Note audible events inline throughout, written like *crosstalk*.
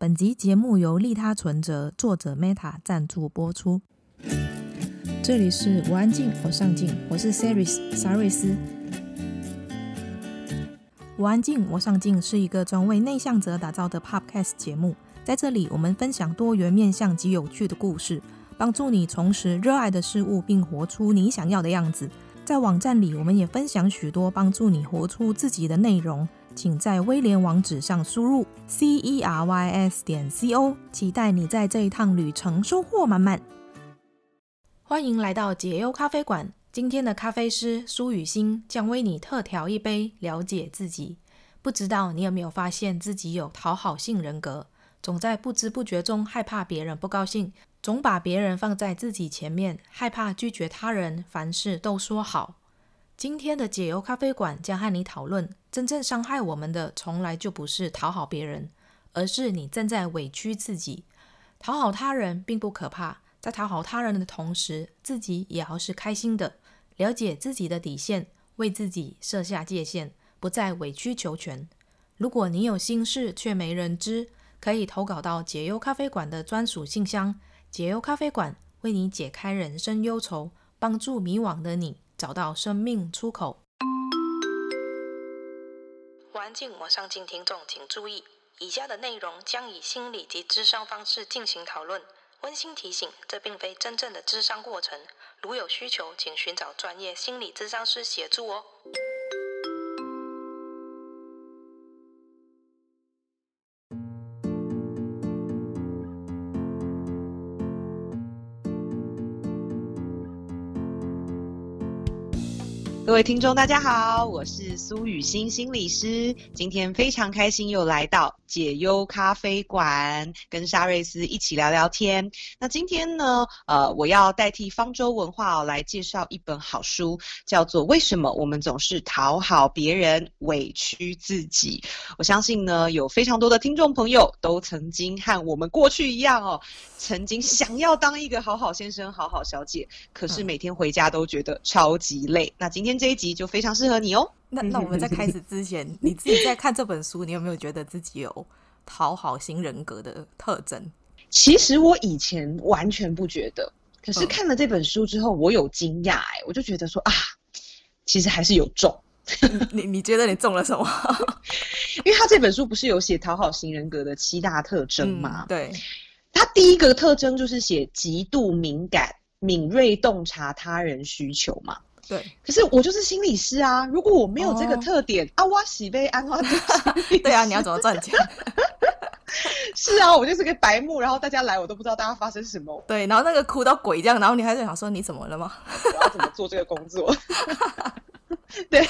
本集节目由利他存折作者 Meta 赞助播出。这里是我安静，我上进，我是 Saris 沙瑞斯。我安静，我上进是一个专为内向者打造的 Podcast 节目，在这里我们分享多元面向及有趣的故事，帮助你重拾热爱的事物，并活出你想要的样子。在网站里，我们也分享许多帮助你活出自己的内容。请在威廉网址上输入 c e r y s 点 c o，期待你在这一趟旅程收获满满。欢迎来到解忧咖啡馆，今天的咖啡师苏雨欣将为你特调一杯，了解自己。不知道你有没有发现自己有讨好性人格，总在不知不觉中害怕别人不高兴，总把别人放在自己前面，害怕拒绝他人，凡事都说好。今天的解忧咖啡馆将和你讨论，真正伤害我们的，从来就不是讨好别人，而是你正在委屈自己。讨好他人并不可怕，在讨好他人的同时，自己也要是开心的。了解自己的底线，为自己设下界限，不再委曲求全。如果你有心事却没人知，可以投稿到解忧咖啡馆的专属信箱。解忧咖啡馆为你解开人生忧愁，帮助迷惘的你。找到生命出口。环境，我上进。听众请注意，以下的内容将以心理及智商方式进行讨论。温馨提醒：这并非真正的智商过程。如有需求，请寻找专业心理智商师协助哦。各位听众，大家好，我是苏雨欣心理师。今天非常开心又来到解忧咖啡馆，跟沙瑞斯一起聊聊天。那今天呢，呃，我要代替方舟文化哦，来介绍一本好书，叫做《为什么我们总是讨好别人，委屈自己》。我相信呢，有非常多的听众朋友都曾经和我们过去一样哦，*laughs* 曾经想要当一个好好先生、好好小姐，可是每天回家都觉得超级累。那今天。这一集就非常适合你哦。那那我们在开始之前，你自己在看这本书，你有没有觉得自己有讨好型人格的特征？其实我以前完全不觉得，可是看了这本书之后，我有惊讶哎，我就觉得说啊，其实还是有中。你你觉得你中了什么？*laughs* 因为他这本书不是有写讨好型人格的七大特征吗？嗯，对，他第一个特征就是写极度敏感、敏锐洞察他人需求嘛。对，可是我就是心理师啊！如果我没有这个特点，哦、啊，我喜被安花对啊，你要怎么赚钱？*laughs* 是啊，我就是个白目，然后大家来我都不知道大家发生什么。对，然后那个哭到鬼这样，然后你还在想说你怎么了吗？我要怎么做这个工作？*laughs* 对，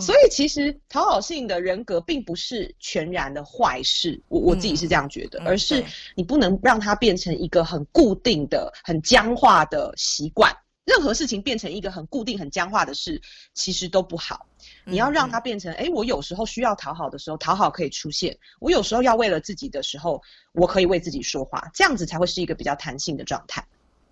所以其实讨好性的人格并不是全然的坏事，我我自己是这样觉得，嗯、而是你不能让它变成一个很固定的、很僵化的习惯。任何事情变成一个很固定、很僵化的事，其实都不好。你要让它变成，哎、嗯嗯，我有时候需要讨好的时候，讨好可以出现；我有时候要为了自己的时候，我可以为自己说话，这样子才会是一个比较弹性的状态。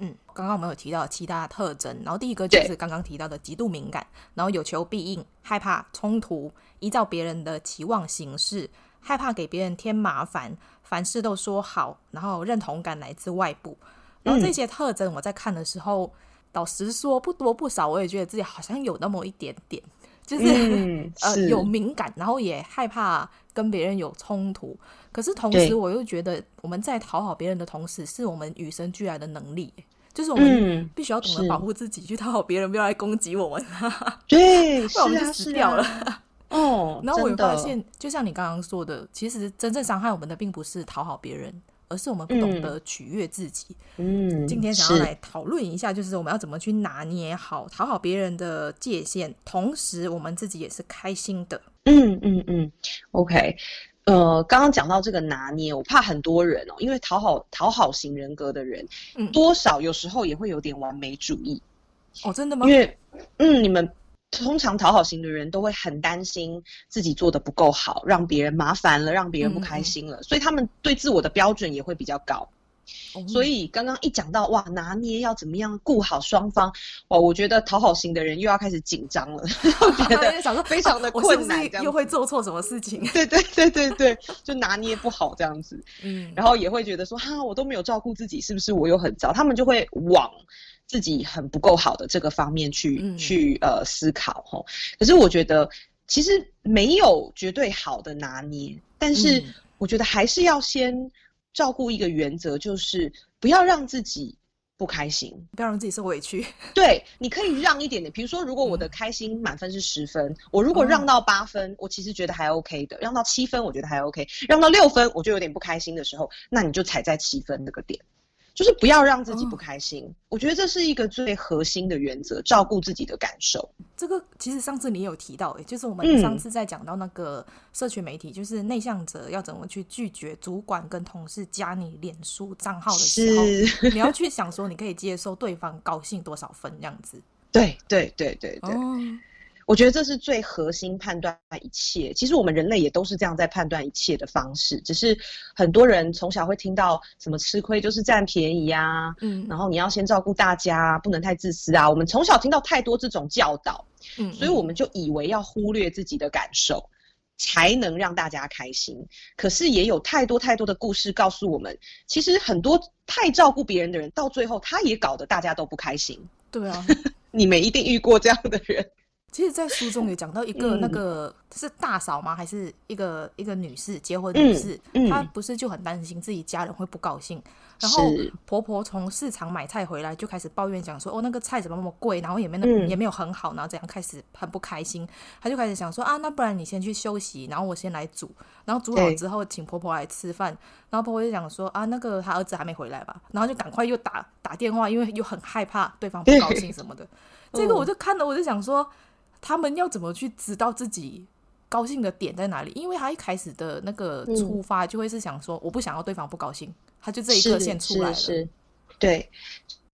嗯，刚刚我们有提到七大特征，然后第一个就是刚刚提到的极度敏感，然后有求必应，害怕冲突，依照别人的期望行事，害怕给别人添麻烦，凡事都说好，然后认同感来自外部。然后这些特征我在看的时候。嗯老实说，不多不少，我也觉得自己好像有那么一点点，就是、*laughs* 呃有敏感，然后也害怕跟别人有冲突。可是同时，我又觉得我们在讨好别人的同时，是我们与生俱来的能力，就是我们必须要懂得保护自己，去讨好别人，不要来攻击我们。*laughs* 对，不然我们就死掉了。哦，然后我又发现，就像你刚刚说的，其实真正伤害我们的，并不是讨好别人。而是我们不懂得取悦自己。嗯，今天想要来讨论一下，就是我们要怎么去拿捏好讨好别人的界限，同时我们自己也是开心的。嗯嗯嗯，OK。呃，刚刚讲到这个拿捏，我怕很多人哦，因为讨好讨好型人格的人，嗯，多少有时候也会有点完美主义。哦，真的吗？因为，嗯，你们。通常讨好型的人都会很担心自己做的不够好，让别人麻烦了，让别人不开心了，所以他们对自我的标准也会比较高。哦、所以刚刚一讲到哇，拿捏要怎么样顾好双方，哇，我觉得讨好型的人又要开始紧张了，*laughs* *laughs* 觉得想说非常的 *laughs* 困难，又会做错什么事情？对对对对对，就拿捏不好这样子，嗯，然后也会觉得说哈，我都没有照顾自己，是不是我又很糟？他们就会往自己很不够好的这个方面去、嗯、去呃思考吼。可是我觉得其实没有绝对好的拿捏，但是我觉得还是要先。照顾一个原则就是不要让自己不开心，不要让自己受委屈。对，你可以让一点点。比如说，如果我的开心满分是十分，嗯，我如果让到八分，我其实觉得还 OK 的；让到七分，我觉得还 OK；让到六分，我就有点不开心的时候，那你就踩在七分那个点。就是不要让自己不开心，哦，我觉得这是一个最核心的原则，照顾自己的感受。这个其实上次你有提到，欸，就是我们上次在讲到那个社群媒体，嗯，就是内向者要怎么去拒绝主管跟同事加你脸书账号的时候，*laughs* 你要去想说，你可以接受对方高兴多少分这样子。对对对对对。哦我觉得这是最核心判断一切。其实我们人类也都是这样在判断一切的方式，只是很多人从小会听到什么吃亏就是占便宜啊，嗯，然后你要先照顾大家，不能太自私啊。我们从小听到太多这种教导，嗯，所以我们就以为要忽略自己的感受，才能让大家开心。可是也有太多太多的故事告诉我们，其实很多太照顾别人的人，到最后他也搞得大家都不开心。对啊，*laughs* 你们一定遇过这样的人。其实，在书中有讲到一个那个是大嫂吗？还是一个一个女士结婚女士，嗯嗯、她不是就很担心自己家人会不高兴，然后婆婆从市场买菜回来就开始抱怨，讲说哦那个菜怎么那么贵，然后也没那、嗯、也没有很好，然后怎样开始很不开心。她就开始想说啊，那不然你先去休息，然后我先来煮，然后煮好之后请婆婆来吃饭，然后婆婆就讲说啊，那个她儿子还没回来吧，然后就赶快又打打电话，因为又很害怕对方不高兴什么的。*laughs* 这个我就看了，我就想说。他们要怎么去知道自己高兴的点在哪里？因为他一开始的那个出发就会是想说，我不想要对方不高兴，他就这一刻先出来了。是，是，是，对。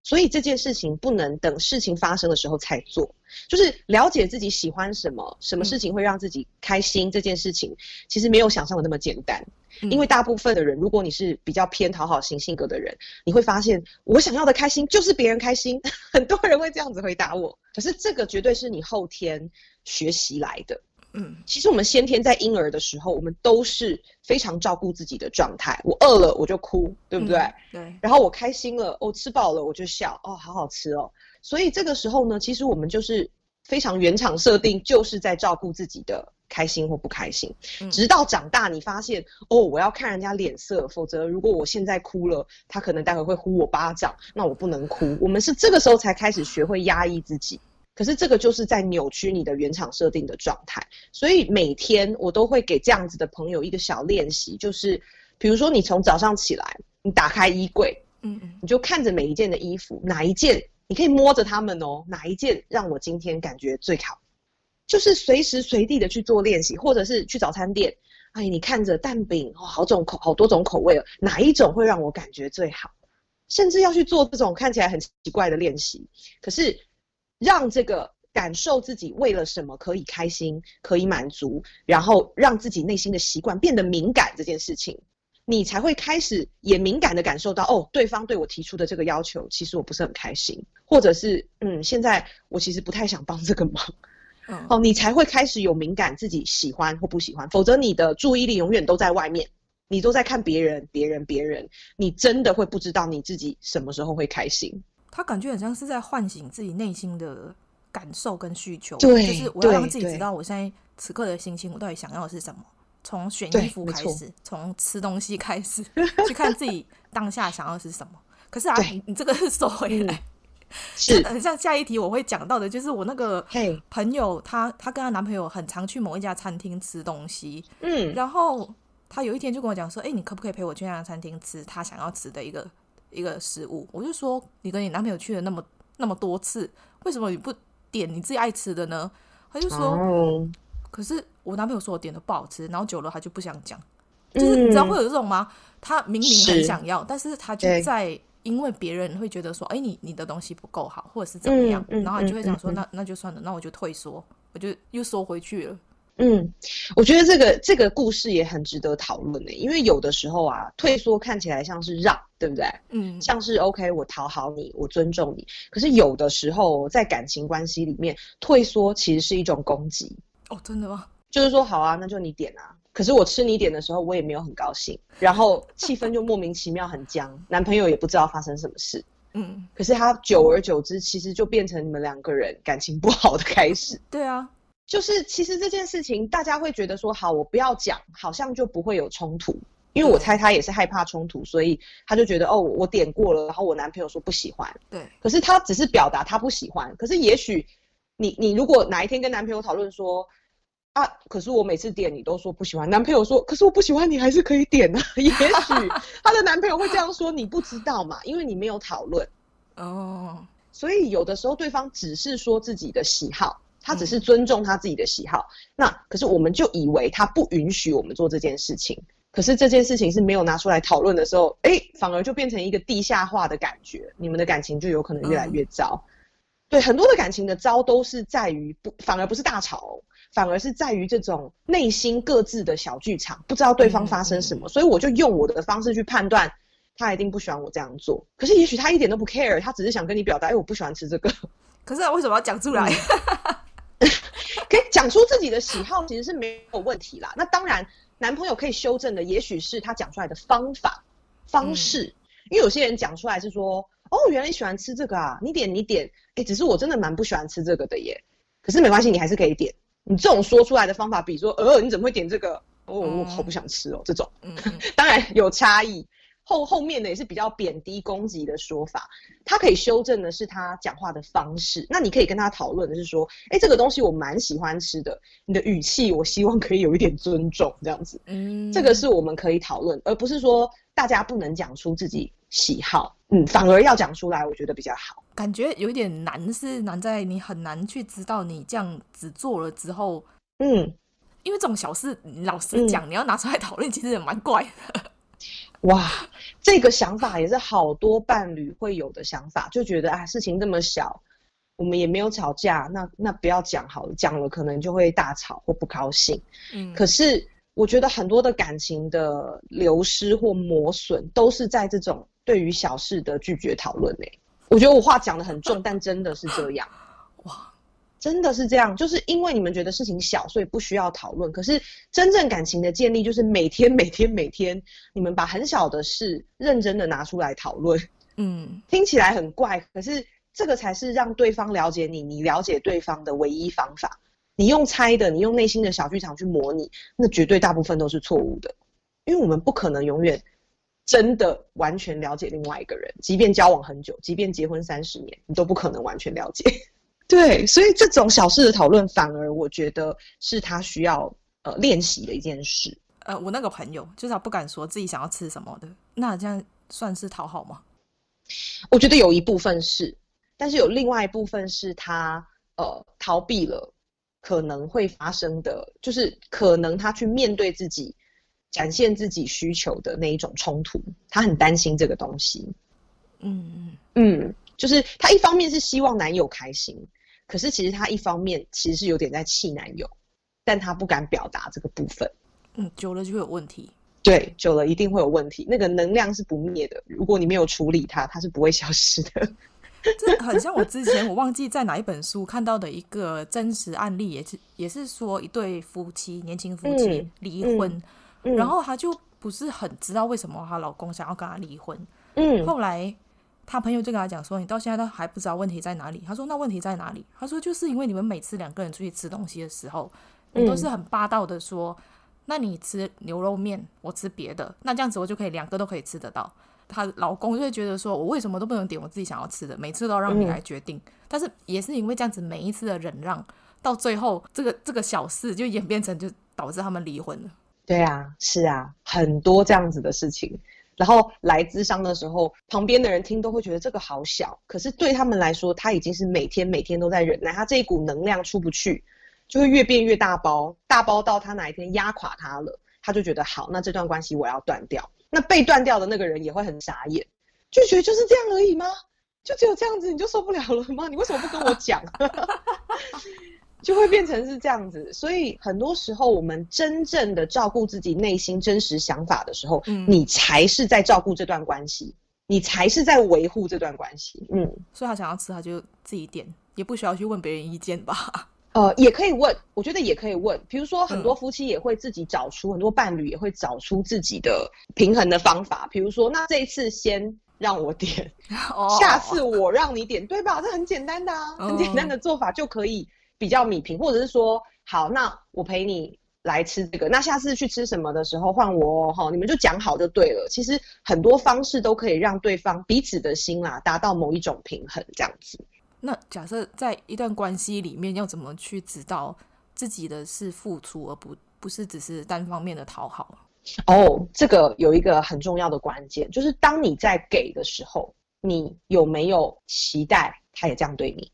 所以这件事情不能等事情发生的时候才做，就是了解自己喜欢什么，什么事情会让自己开心。这件事情其实没有想象的那么简单。因为大部分的人，如果你是比较偏讨好型性格的人，你会发现我想要的开心就是别人开心。*laughs* 很多人会这样子回答我，可是这个绝对是你后天学习来的。嗯，其实我们先天在婴儿的时候，我们都是非常照顾自己的状态。我饿了我就哭，对不对？嗯，对。然后我开心了，我吃饱了我就笑，哦，好好吃哦。所以这个时候呢，其实我们就是非常原厂设定，就是在照顾自己的开心或不开心。直到长大，你发现哦，我要看人家脸色，否则如果我现在哭了，他可能待会会呼我巴掌，那我不能哭。我们是这个时候才开始学会压抑自己。可是这个就是在扭曲你的原厂设定的状态，所以每天我都会给这样子的朋友一个小练习，就是比如说你从早上起来，你打开衣柜，嗯嗯，你就看着每一件的衣服，哪一件你可以摸着它们哦，哪一件让我今天感觉最好，就是随时随地的去做练习，或者是去早餐店，哎，你看着蛋饼哦，好种口好多种口味哦，哪一种会让我感觉最好，甚至要去做这种看起来很奇怪的练习，可是。让这个感受自己为了什么可以开心，可以满足，然后让自己内心的习惯变得敏感这件事情，你才会开始也敏感地感受到，哦，对方对我提出的这个要求，其实我不是很开心，或者是，嗯，现在我其实不太想帮这个忙，嗯，哦，你才会开始有敏感自己喜欢或不喜欢，否则你的注意力永远都在外面，你都在看别人，别人，别人，你真的会不知道你自己什么时候会开心。他感觉很像是在唤醒自己内心的感受跟需求，对，就是我要让自己知道我现在此刻的心情，我到底想要的是什么。从选衣服开始，从吃东西开始，*laughs* 去看自己当下想要的是什么。可是啊，你你这个是收回来，嗯、*laughs* 是。很像下一题我会讲到的，就是我那个朋友，她她跟她男朋友很常去某一家餐厅吃东西，嗯，然后她有一天就跟我讲说，哎、欸，你可不可以陪我去那家餐厅吃她想要吃的一个。一个食物，我就说你跟你男朋友去了那么那么多次，为什么你不点你自己爱吃的呢？他就说，哦、可是我男朋友说我点的不好吃，然后久了他就不想讲，就是你知道会有这种吗？他明明很想要，是但是他就在因为别人会觉得说，哎，你你的东西不够好，或者是怎么样，嗯、然后你就会想说，嗯、那那就算了，那我就退缩，我就又缩回去了。嗯，我觉得这个这个故事也很值得讨论呢，因为有的时候啊，退缩看起来像是让，对不对？嗯，像是 OK，我讨好你，我尊重你。可是有的时候在感情关系里面，退缩其实是一种攻击。哦，真的吗？就是说，好啊，那就你点啊。可是我吃你点的时候，我也没有很高兴，然后气氛就莫名其妙很僵，*laughs* 男朋友也不知道发生什么事。嗯，可是他久而久之，其实就变成你们两个人感情不好的开始。*laughs* 对啊。就是其实这件事情，大家会觉得说好，我不要讲，好像就不会有冲突。因为我猜他也是害怕冲突，所以他就觉得哦，我点过了，然后我男朋友说不喜欢。对。可是他只是表达他不喜欢，可是也许你你如果哪一天跟男朋友讨论说啊，可是我每次点你都说不喜欢，男朋友说可是我不喜欢你还是可以点啊。*laughs* 也许 *laughs* 她的男朋友会这样说，你不知道嘛，因为你没有讨论。哦。所以有的时候对方只是说自己的喜好。他只是尊重他自己的喜好，嗯、那可是我们就以为他不允许我们做这件事情。可是这件事情是没有拿出来讨论的时候，哎，反而就变成一个地下化的感觉，你们的感情就有可能越来越糟。嗯、对，很多的感情的糟都是在于不，反而不是大吵，反而是在于这种内心各自的小剧场，不知道对方发生什么，嗯、所以我就用我的方式去判断，他一定不喜欢我这样做。可是也许他一点都不 care，他只是想跟你表达，哎，我不喜欢吃这个。*laughs* 可是为什么要讲出来？嗯 *laughs* 可以讲出自己的喜好，其实是没有问题啦。那当然，男朋友可以修正的，也许是他讲出来的方法、方式。嗯、因为有些人讲出来是说：“哦，原来你喜欢吃这个啊，你点你点。”哎，只是我真的蛮不喜欢吃这个的耶。可是没关系，你还是可以点。你这种说出来的方法，比如说：“呃，你怎么会点这个？哦，我好不想吃哦。”这种，嗯、*laughs* 当然有差异。后后面的也是比较贬低攻击的说法，他可以修正的是他讲话的方式。那你可以跟他讨论的是说，哎，这个东西我蛮喜欢吃的，你的语气我希望可以有一点尊重，这样子。嗯，这个是我们可以讨论，而不是说大家不能讲出自己喜好，嗯，反而要讲出来，我觉得比较好。感觉有点难，是难在你很难去知道你这样子做了之后，嗯，因为这种小事，老实讲，嗯，你要拿出来讨论，其实也蛮怪的。*laughs* 哇，这个想法也是好多伴侣会有的想法，就觉得啊，事情这么小，我们也没有吵架，那那不要讲好了，讲了可能就会大吵或不高兴。嗯，可是我觉得很多的感情的流失或磨损，都是在这种对于小事的拒绝讨论内。我觉得我话讲的很重，但真的是这样。哇。真的是这样，就是因为你们觉得事情小，所以不需要讨论。可是真正感情的建立，就是每天、每天、每天，你们把很小的事认真的拿出来讨论。嗯，*laughs* 听起来很怪，可是这个才是让对方了解你，你了解对方的唯一方法。你用猜的，你用内心的小剧场去模拟，那绝对大部分都是错误的。因为我们不可能永远真的完全了解另外一个人，即便交往很久，即便结婚三十年，你都不可能完全了解。*laughs* 对，所以这种小事的讨论，反而我觉得是他需要呃练习的一件事。呃，我那个朋友就是他不敢说自己想要吃什么的，那这样算是讨好吗？我觉得有一部分是，但是有另外一部分是他呃逃避了可能会发生的，就是可能他去面对自己，展现自己需求的那一种冲突，他很担心这个东西。嗯嗯嗯。就是他一方面是希望男友开心，可是其实他一方面其实是有点在气男友，但他不敢表达这个部分。嗯，久了就会有问题。对，久了一定会有问题。那个能量是不灭的，如果你没有处理它，它是不会消失的。这很像我之前我忘记在哪一本书看到的一个真实案例，也是也是说一对夫妻，年轻夫妻 *laughs* 离婚，嗯嗯嗯、然后她就不是很知道为什么她老公想要跟她离婚。嗯，后来。她朋友就跟她讲说：“你到现在都还不知道问题在哪里。”她说：“那问题在哪里？”她说：“就是因为你们每次两个人出去吃东西的时候，你都是很霸道的说，嗯、那你吃牛肉面，我吃别的，那这样子我就可以两个都可以吃得到。”她老公就会觉得说：“我为什么都不能点我自己想要吃的？每次都要让你来决定。嗯”但是也是因为这样子，每一次的忍让，到最后这个这个小事就演变成就导致他们离婚了。对啊，是啊，很多这样子的事情。然后来咨商的时候，旁边的人听都会觉得这个好小，可是对他们来说，他已经是每天每天都在忍耐，他这一股能量出不去，就会越变越大包，大包到他哪一天压垮他了，他就觉得好，那这段关系我要断掉。那被断掉的那个人也会很傻眼，拒绝就是这样而已吗？就只有这样子你就受不了了吗？你为什么不跟我讲？*laughs* 就会变成是这样子。所以很多时候，我们真正的照顾自己内心真实想法的时候，嗯，你才是在照顾这段关系，你才是在维护这段关系。嗯，所以他想要吃，他就自己点，也不需要去问别人意见吧。*laughs* 呃，也可以问，我觉得也可以问。比如说，很多夫妻也会自己找出，嗯、很多伴侣也会找出自己的平衡的方法。比如说，那这一次先让我点，*laughs* 哦、下次我让你点，对吧？这很简单的啊，很简单的做法就可以比较米平，或者是说，好，那我陪你来吃这个，那下次去吃什么的时候换我哈、哦，你们就讲好就对了。其实很多方式都可以让对方彼此的心啦达到某一种平衡，这样子。那假设在一段关系里面，要怎么去知道自己的是付出，而不不是只是单方面的讨好？哦，这个有一个很重要的关键，就是当你在给的时候，你有没有期待他也这样对你？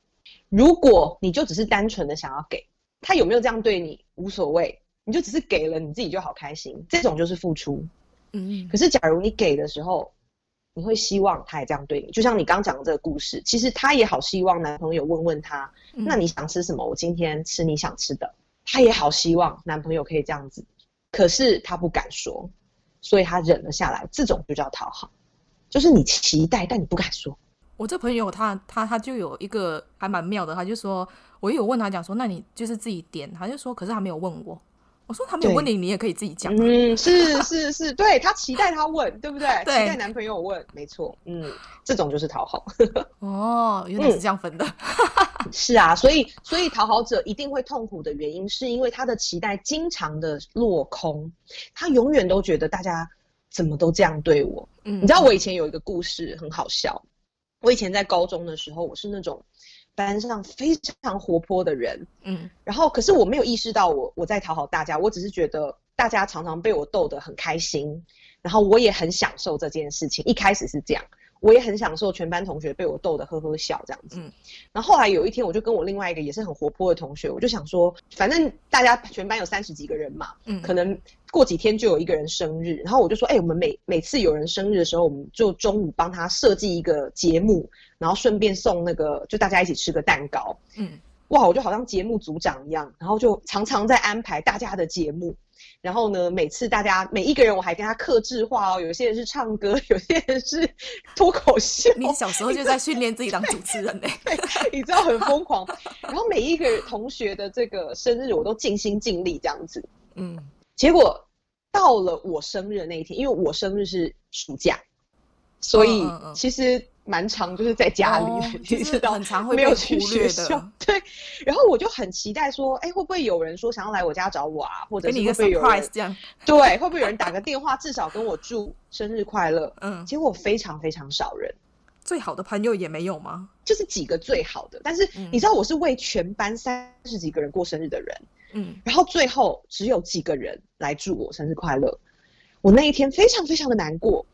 如果你就只是单纯的想要给，他有没有这样对你无所谓，你就只是给了你自己就好开心，这种就是付出。嗯，可是假如你给的时候，你会希望他也这样对你，就像你刚讲的这个故事，其实他也好希望男朋友问问他，嗯、那你想吃什么？我今天吃你想吃的。他也好希望男朋友可以这样子，可是他不敢说，所以他忍了下来。这种就叫讨好，就是你期待，但你不敢说。我这朋友他他他就有一个还蛮妙的，他就说，我也有问他讲说，那你就是自己点，他就说，可是他没有问我。我说他没有问你，你也可以自己讲。嗯，是是是，对，他期待他问，对不对？*laughs* 对，期待男朋友问，没错。嗯，这种就是讨好。*laughs* 哦，原来是这样分的。嗯、是啊，所以所以讨好者一定会痛苦的原因，是因为他的期待经常的落空，他永远都觉得大家怎么都这样对我。嗯，你知道我以前有一个故事很好笑，我以前在高中的时候，我是那种。班上非常活泼的人，嗯，然后可是我没有意识到我我在讨好大家，我只是觉得大家常常被我逗得很开心，然后我也很享受这件事情。一开始是这样，我也很享受全班同学被我逗得呵呵笑这样子。嗯，然后后来有一天，我就跟我另外一个也是很活泼的同学，我就想说，反正大家全班有三十几个人嘛，嗯，可能过几天就有一个人生日，然后我就说，哎，我们每每次有人生日的时候，我们就中午帮他设计一个节目。然后顺便送那个，就大家一起吃个蛋糕。嗯，哇，我就好像节目组长一样，然后就常常在安排大家的节目。然后呢，每次大家每一个人，我还跟他克制化哦。有些人是唱歌，有些人是脱口秀。你小时候就在训练自己当主持人 *laughs* 呢？你知道很疯狂。然后每一个同学的这个生日，我都尽心尽力这样子。嗯，结果到了我生日的那一天，因为我生日是暑假，所以其实。蛮长就是在家里，哦、你知道，没有去学校。*laughs* 对，然后我就很期待说，哎，会不会有人说想要来我家找我啊？或者是会不会有人这样？对，会不会有人打个电话，至少跟我祝生日快乐？嗯，结果非常非常少人。最好的朋友也没有吗？就是几个最好的，但是你知道我是为全班三十几个人过生日的人，嗯，然后最后只有几个人来祝我生日快乐，我那一天非常非常的难过。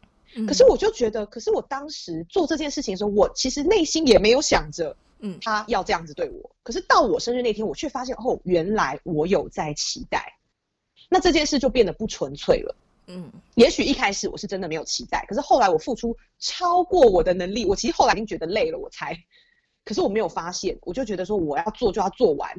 可是我就觉得，可是我当时做这件事情的时候，我其实内心也没有想着，嗯，他要这样子对我。可是到我生日那天，我却发现，哦，原来我有在期待。那这件事就变得不纯粹了。嗯，也许一开始我是真的没有期待，可是后来我付出超过我的能力，我其实后来已经觉得累了，我才。可是我没有发现，我就觉得说我要做就要做完，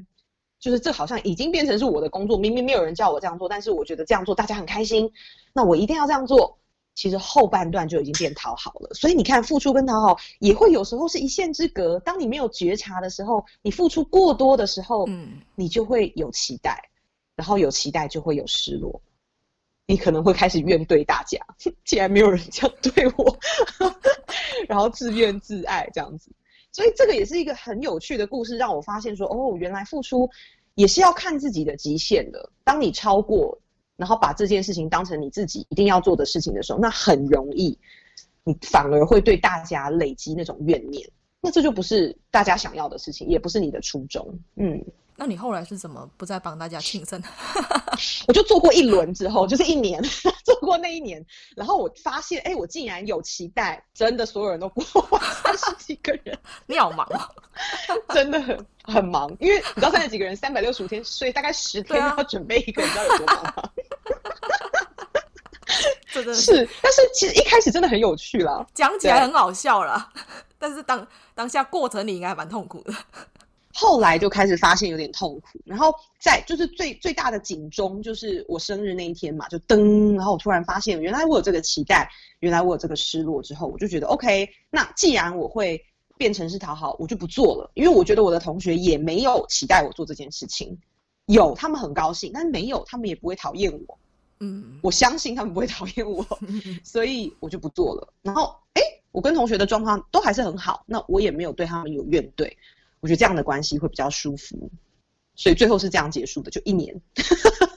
就是这好像已经变成是我的工作。明明没有人叫我这样做，但是我觉得这样做大家很开心，那我一定要这样做。其实后半段就已经变讨好了，所以你看，付出跟讨好也会有时候是一线之隔。当你没有觉察的时候，你付出过多的时候，嗯，你就会有期待，然后有期待就会有失落，你可能会开始怨怼大家，*laughs* 竟然没有人这样对我，*laughs* 然后自怨自艾这样子。所以这个也是一个很有趣的故事，让我发现说，哦，原来付出也是要看自己的极限的。当你超过。然后把这件事情当成你自己一定要做的事情的时候，那很容易，你反而会对大家累积那种怨念，那这就不是大家想要的事情，也不是你的初衷。嗯，那你后来是怎么不再帮大家庆生？*laughs* 我就做过一轮之后，就是一年做过那一年，然后我发现，哎，我竟然有期待，真的所有人都过完 *laughs* 三十几个人，*laughs* 你好忙啊，*laughs* 真的很很忙，因为你知道三十几个人三百六十五天，所以大概十天要准备一个，你知道有多忙吗？真的是，是，但是其实一开始真的很有趣啦，讲起来很好笑啦，但是当当下过程你应该还蛮痛苦的。后来就开始发现有点痛苦，然后在就是最最大的警钟就是我生日那一天嘛，就噔，然后我突然发现原来我有这个期待，原来我有这个失落之后，我就觉得 OK，那既然我会变成是讨好，我就不做了，因为我觉得我的同学也没有期待我做这件事情，有他们很高兴，但是没有他们也不会讨厌我，嗯，我相信他们不会讨厌我，*laughs* 所以我就不做了。然后哎，我跟同学的状况都还是很好，那我也没有对他们有怨怼。我觉得这样的关系会比较舒服，所以最后是这样结束的，就一年。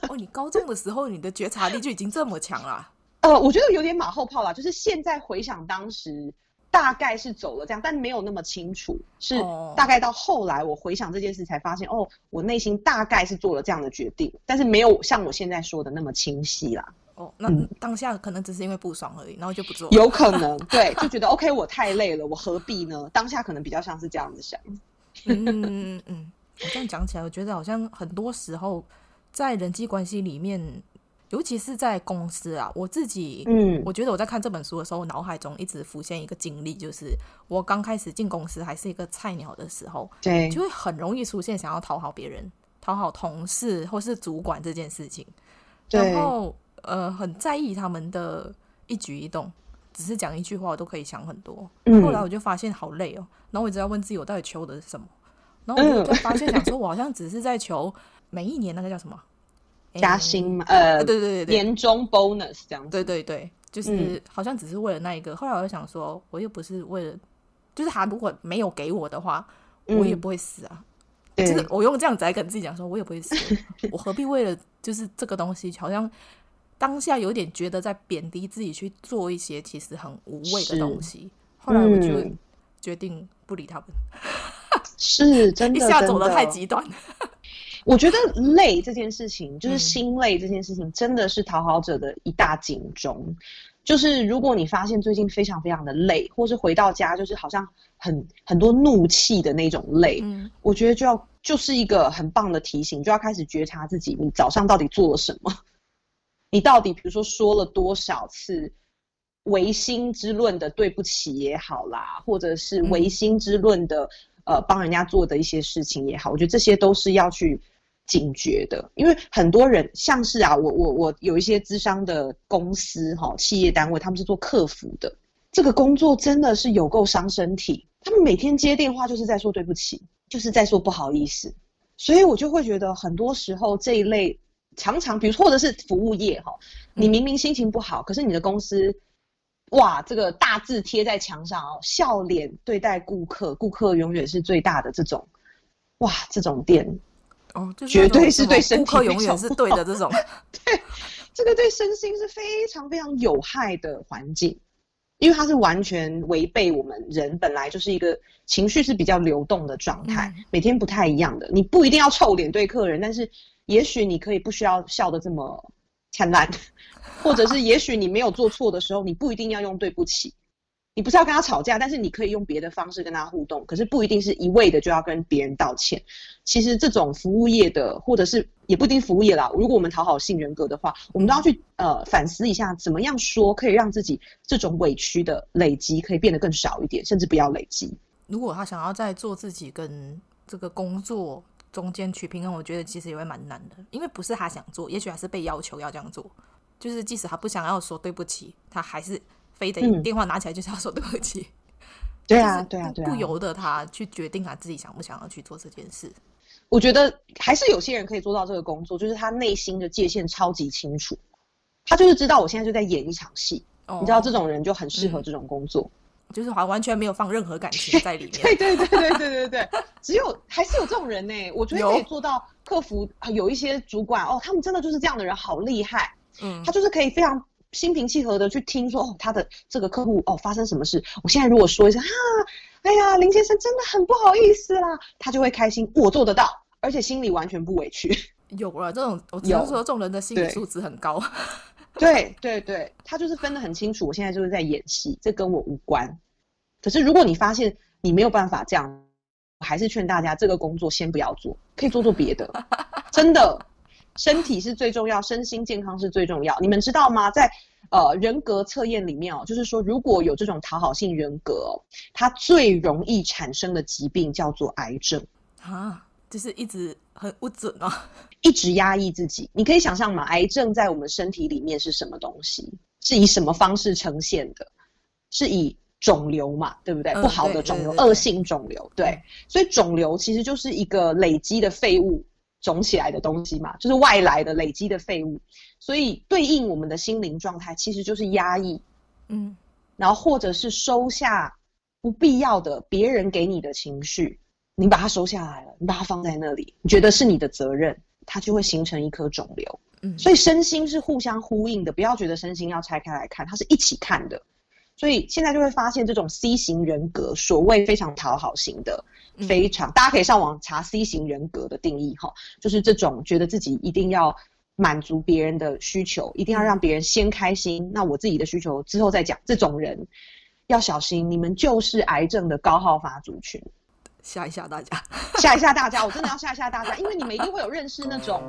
哦，你高中的时候你的觉察力就已经这么强了？呃，我觉得有点马后炮啦，就是现在回想当时大概是走了这样，但没有那么清楚，是大概到后来我回想这件事才发现，哦，我内心大概是做了这样的决定，但是没有像我现在说的那么清晰啦。哦，那当下可能只是因为不爽而已，然后就不做了。有可能，对，*laughs* 就觉得 OK，我太累了，我何必呢？当下可能比较像是这样子想。嗯嗯我这样讲起来，我觉得好像很多时候在人际关系里面，尤其是在公司啊，我自己，嗯，我觉得我在看这本书的时候，脑海中一直浮现一个经历，就是我刚开始进公司还是一个菜鸟的时候，对，就会很容易出现想要讨好别人、讨好同事或是主管这件事情，然后呃，很在意他们的一举一动。只是讲一句话，我都可以想很多。嗯、后来我就发现好累哦，然后我一直在问自己，我到底求的是什么？然后我就发现，想说我好像只是在求每一年那个叫什么加薪嘛？呃，对对对对，年终 bonus 这样子。对对对，就是好像只是为了那一个。后来我就想说，我又不是为了，就是他如果没有给我的话，我也不会死啊。嗯、就是我用这样子来跟自己讲说，我也不会死，我何必为了就是这个东西，好像。当下有点觉得在贬低自己去做一些其实很无谓的东西，后来我就决定不理他们。是真的，*laughs* 一下走的太极端。我觉得累这件事情，就是心累这件事情，真的是讨好者的一大警钟。嗯、就是如果你发现最近非常非常的累，或是回到家就是好像很很多怒气的那种累，嗯、我觉得就要就是一个很棒的提醒，就要开始觉察自己，你早上到底做了什么。你到底比如说说了多少次违心之论的对不起也好啦，或者是违心之论的、嗯、呃帮人家做的一些事情也好，我觉得这些都是要去警觉的，因为很多人像是啊，我我我有一些资商的公司哈、哦，企业单位他们是做客服的，这个工作真的是有够伤身体，他们每天接电话就是在说对不起，就是在说不好意思，所以我就会觉得很多时候这一类。常常，比如或者是服务业哈，你明明心情不好，嗯、可是你的公司，哇，这个大字贴在墙上哦，笑脸对待顾客，顾客永远是最大的这种，哇，这种店哦，绝对是对身体，顾客永远是对的这种，*laughs* 对，这个对身心是非常非常有害的环境，因为它是完全违背我们人本来就是一个情绪是比较流动的状态，嗯、每天不太一样的，你不一定要臭脸对客人，但是。也许你可以不需要笑得这么灿烂，或者是也许你没有做错的时候，你不一定要用对不起，你不是要跟他吵架，但是你可以用别的方式跟他互动，可是不一定是一味的就要跟别人道歉。其实这种服务业的，或者是也不一定服务业啦，如果我们讨好性人格的话，我们都要去呃反思一下，怎么样说可以让自己这种委屈的累积可以变得更少一点，甚至不要累积。如果他想要在做自己跟这个工作。中间取平衡，我觉得其实也会蛮难的，因为不是他想做，也许还是被要求要这样做。就是即使他不想要说对不起，他还是非得电话拿起来就是要说对不起。对啊，对啊，对啊，不由得他去决定他自己想不想要去做这件事。我觉得还是有些人可以做到这个工作，就是他内心的界限超级清楚，他就是知道我现在就在演一场戏。哦，你知道这种人就很适合这种工作。嗯就是好像完全没有放任何感情在里面。对对对对对对对，只有还是有这种人呢、欸。我觉得可以做到客服，有，有一些主管哦，他们真的就是这样的人，好厉害。嗯，他就是可以非常心平气和的去听说哦，他的这个客户哦发生什么事。我现在如果说一声哈，哎呀，林先生真的很不好意思啦，他就会开心。我做得到，而且心里完全不委屈。有了这种，我只能说这种人的心理素质很高。*laughs* 对对对，他就是分得很清楚，我现在就是在演戏，这跟我无关。可是如果你发现你没有办法这样，我还是劝大家这个工作先不要做，可以做做别的。真的，身体是最重要，身心健康是最重要。你们知道吗？在呃人格测验里面哦，就是说如果有这种讨好性人格哦，它最容易产生的疾病叫做癌症。啊，就是一直很不准啊，一直压抑自己。你可以想象吗？癌症在我们身体里面是什么东西？是以什么方式呈现的？是以肿瘤嘛，对不对？嗯、不好的肿瘤，恶性肿瘤，对。所以肿瘤其实就是一个累积的废物肿起来的东西嘛，就是外来的累积的废物。所以对应我们的心灵状态，其实就是压抑，嗯，然后或者是收下不必要的别人给你的情绪，你把它收下来了，你把它放在那里，你觉得是你的责任，它就会形成一颗肿瘤。嗯，所以身心是互相呼应的，不要觉得身心要拆开来看，它是一起看的。所以现在就会发现，这种 C 型人格，所谓非常讨好型的，非常，大家可以上网查 C 型人格的定义哈，就是这种觉得自己一定要满足别人的需求，一定要让别人先开心，那我自己的需求之后再讲。这种人要小心，你们就是癌症的高好发族群。吓一吓大家，吓一吓大家，*laughs* 我真的要吓一吓大家，因为你们一定会有认识那种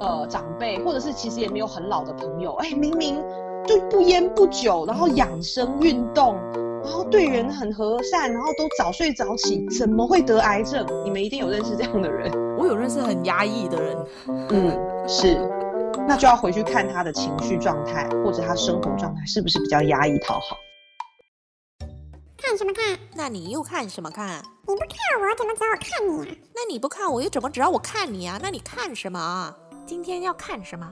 呃长辈，或者是其实也没有很老的朋友，哎，明明。就不烟不酒，然后养生运动，然后对人很和善，然后都早睡早起，怎么会得癌症？你们一定有认识这样的人。我有认识很压抑的人，嗯，是，那就要回去看他的情绪状态或者他生活状态是不是比较压抑讨好。看什么看？那你又看什么看？你不看我，怎么知道我看你啊？那你不看我，又怎么知道我看你啊？那你看什么？今天要看什么？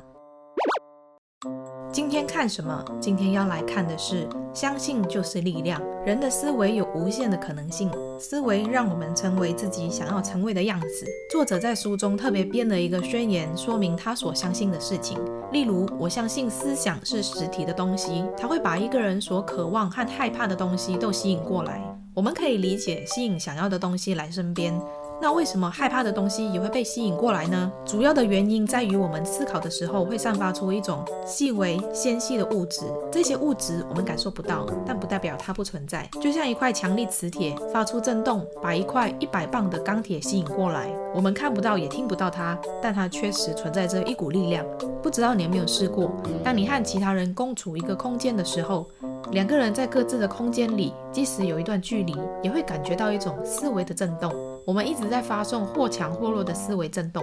今天看什么？今天要来看的是，相信就是力量。人的思维有无限的可能性，思维让我们成为自己想要成为的样子。作者在书中特别编了一个宣言，说明他所相信的事情。例如，我相信思想是实体的东西，它会把一个人所渴望和害怕的东西都吸引过来。我们可以理解，吸引想要的东西来身边。那为什么害怕的东西也会被吸引过来呢？主要的原因在于我们思考的时候会散发出一种细微纤细的物质，这些物质我们感受不到，但不代表它不存在。就像一块强力磁铁发出震动，把一块一百磅的钢铁吸引过来，我们看不到也听不到它，但它确实存在着一股力量。不知道你有没有试过，当你和其他人共处一个空间的时候，两个人在各自的空间里，即使有一段距离，也会感觉到一种思维的震动。我们一直在发送或强或弱的思维震动，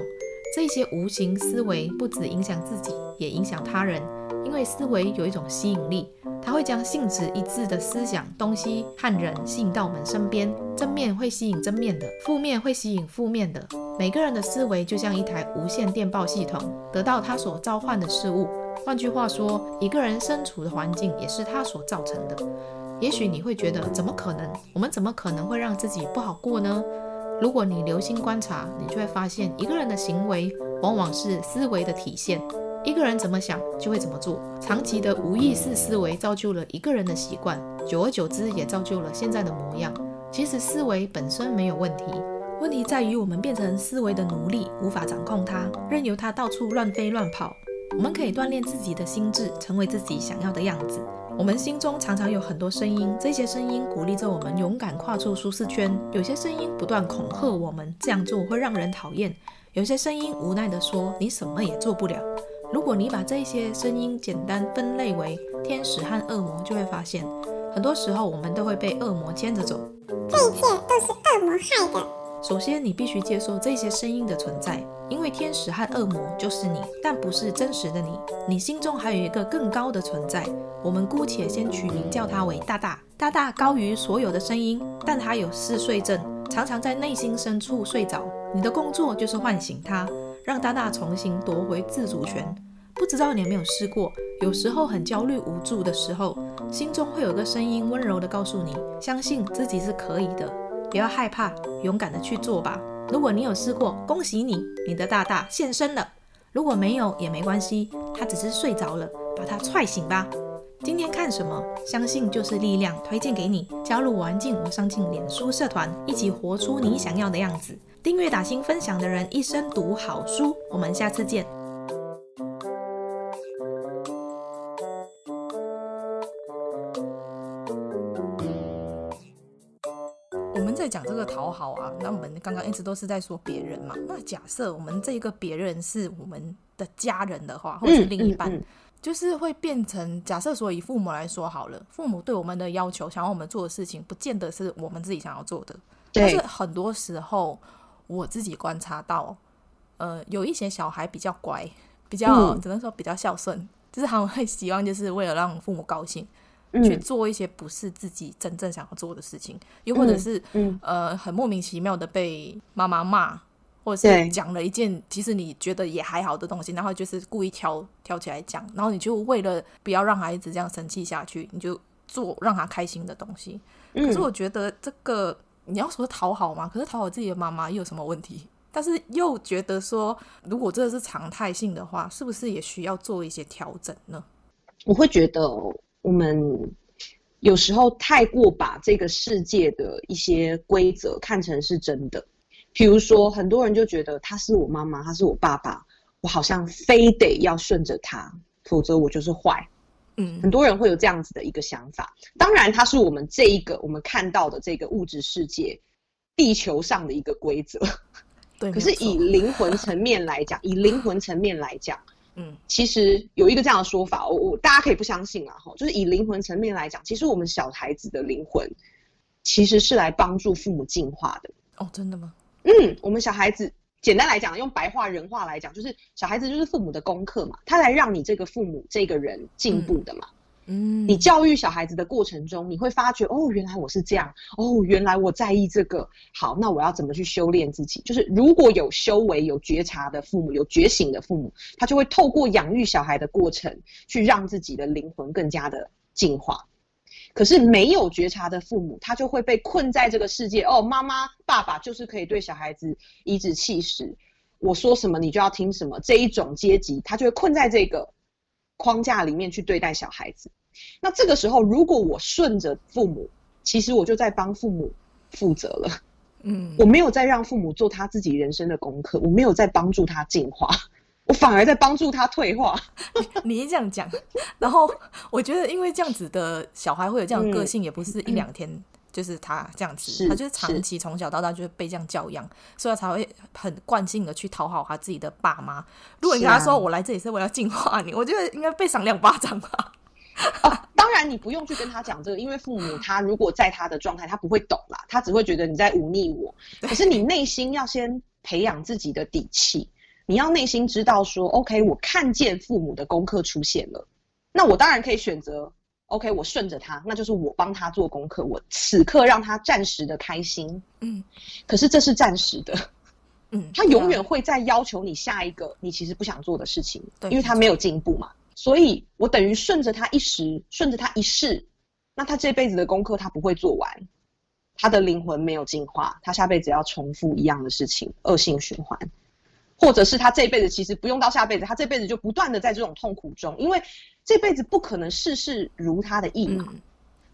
这些无形思维不只影响自己，也影响他人。因为思维有一种吸引力，它会将性质一致的思想、东西和人吸引到我们身边。正面会吸引正面的，负面会吸引负面的。每个人的思维就像一台无线电报系统，得到他所召唤的事物。换句话说，一个人身处的环境也是他所造成的。也许你会觉得，怎么可能？我们怎么可能会让自己不好过呢？如果你留心观察，你就会发现，一个人的行为往往是思维的体现。一个人怎么想，就会怎么做。长期的无意识思维造就了一个人的习惯，久而久之也造就了现在的模样。其实思维本身没有问题，问题在于我们变成思维的奴隶，无法掌控它，任由它到处乱飞乱跑。我们可以锻炼自己的心智，成为自己想要的样子。我们心中常常有很多声音，这些声音鼓励着我们勇敢跨出舒适圈。有些声音不断恐吓我们，这样做会让人讨厌。有些声音无奈地说，你什么也做不了。如果你把这些声音简单分类为天使和恶魔，就会发现，很多时候我们都会被恶魔牵着走。这一切都是恶魔害的。首先，你必须接受这些声音的存在，因为天使和恶魔就是你，但不是真实的你。你心中还有一个更高的存在，我们姑且先取名叫它为大大。大大高于所有的声音，但它有嗜睡症，常常在内心深处睡着。你的工作就是唤醒它，让大大重新夺回自主权。不知道你有没有试过，有时候很焦虑无助的时候，心中会有个声音温柔地告诉你，相信自己是可以的。不要害怕，勇敢的去做吧。如果你有试过，恭喜你，你的大大现身了。如果没有也没关系，他只是睡着了，把他踹醒吧。今天看什么？相信就是力量，推荐给你。加入我安静我上进脸书社团，一起活出你想要的样子。订阅打新分享的人，一生读好书。我们下次见。讲这个讨好啊，那我们刚刚一直都是在说别人嘛。那假设我们这个别人是我们的家人的话，或者是另一半，嗯嗯嗯、就是会变成假设，说以父母来说好了，父母对我们的要求，想要我们做的事情，不见得是我们自己想要做的。对但是很多时候，我自己观察到，呃，有一些小孩比较乖，比较、嗯、只能说比较孝顺，就是他们会希望就是为了让父母高兴。去做一些不是自己真正想要做的事情，又或者是、嗯嗯、呃很莫名其妙的被妈妈骂，或者是讲了一件其实你觉得也还好的东西，然后就是故意挑挑起来讲，然后你就为了不要让孩子这样生气下去，你就做让他开心的东西。嗯、可是我觉得这个你要说讨好嘛，可是讨好自己的妈妈又有什么问题？但是又觉得说，如果这是常态性的话，是不是也需要做一些调整呢？我会觉得。我们有时候太过把这个世界的一些规则看成是真的，比如说很多人就觉得他是我妈妈，他是我爸爸，我好像非得要顺着他，否则我就是坏。嗯，很多人会有这样子的一个想法。当然，它是我们这一个我们看到的这个物质世界，地球上的一个规则。对，可是以灵魂层面来讲，以灵魂层面来讲。嗯，其实有一个这样的说法，我我大家可以不相信啊，哈，就是以灵魂层面来讲，其实我们小孩子的灵魂其实是来帮助父母进化的。哦，真的吗？嗯，我们小孩子简单来讲，用白话人话来讲，就是小孩子就是父母的功课嘛，他来让你这个父母这个人进步的嘛。嗯嗯，你教育小孩子的过程中，你会发觉哦，原来我是这样，哦，原来我在意这个。好，那我要怎么去修炼自己？就是如果有修为、有觉察的父母，有觉醒的父母，他就会透过养育小孩的过程，去让自己的灵魂更加的进化。可是没有觉察的父母，他就会被困在这个世界。哦，妈妈、爸爸就是可以对小孩子颐指气使，我说什么你就要听什么，这一种阶级，他就会困在这个。框架里面去对待小孩子，那这个时候如果我顺着父母，其实我就在帮父母负责了。嗯，我没有在让父母做他自己人生的功课，我没有在帮助他进化，我反而在帮助他退化。*laughs* 你一这样讲，然后我觉得，因为这样子的小孩会有这样的个性，也不是一两天。嗯就是他这样子，他就是长期从小到大就是被这样教养，所以他才会很惯性的去讨好他自己的爸妈。如果你跟他说我来这里是为了净化你，我觉得应该被赏两巴掌吧。啊，当然你不用去跟他讲这个，因为父母他如果在他的状态，他不会懂啦，他只会觉得你在忤逆我。可是你内心要先培养自己的底气，你要内心知道说，OK，我看见父母的功课出现了，那我当然可以选择。OK，我顺着他，那就是我帮他做功课，我此刻让他暂时的开心。嗯，可是这是暂时的，嗯，他永远会再要求你下一个你其实不想做的事情，对，因为他没有进步嘛。所以我等于顺着他一时，顺着他一世，那他这辈子的功课他不会做完，他的灵魂没有进化，他下辈子要重复一样的事情，恶性循环。或者是他这辈子其实不用到下辈子，他这辈子就不断的在这种痛苦中，因为这辈子不可能事事如他的意嘛，嗯、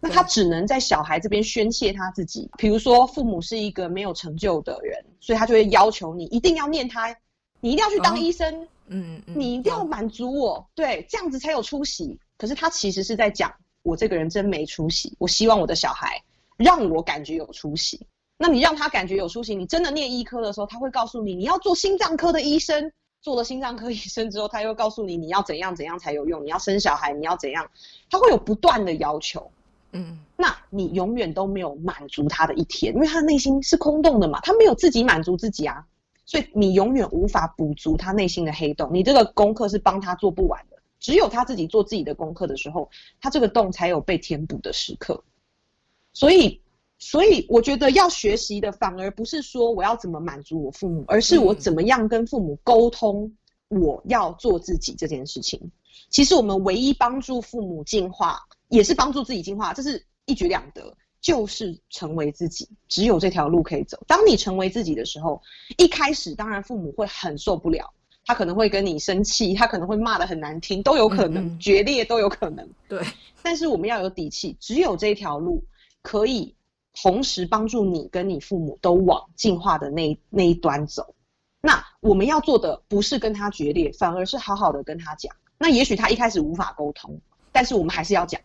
那他只能在小孩这边宣泄他自己。比如说父母是一个没有成就的人，所以他就会要求你一定要念他，你一定要去当医生，嗯，嗯，你一定要满足我，嗯、对，这样子才有出息。可是他其实是在讲，我这个人真没出息，我希望我的小孩让我感觉有出息。那你让他感觉有出息，你真的念医科的时候，他会告诉你，你要做心脏科的医生。做了心脏科 *laughs* 医生之后，他又告诉你，你要怎样怎样才有用，你要生小孩，你要怎样，他会有不断的要求。嗯，那你永远都没有满足他的一天，因为他的内心是空洞的嘛，他没有自己满足自己啊，所以你永远无法补足他内心的黑洞。你这个功课是帮他做不完的，只有他自己做自己的功课的时候，他这个洞才有被填补的时刻。所以。所以我觉得要学习的反而不是说我要怎么满足我父母，而是我怎么样跟父母沟通，我要做自己这件事情。其实我们唯一帮助父母进化，也是帮助自己进化，这是一举两得，就是成为自己。只有这条路可以走。当你成为自己的时候，一开始当然父母会很受不了，他可能会跟你生气，他可能会骂的很难听，都有可能，嗯嗯，决裂都有可能。对，但是我们要有底气，只有这条路可以。同时帮助你跟你父母都往进化的那那一端走，那我们要做的不是跟他决裂，反而是好好的跟他讲。那也许他一开始无法沟通，但是我们还是要讲。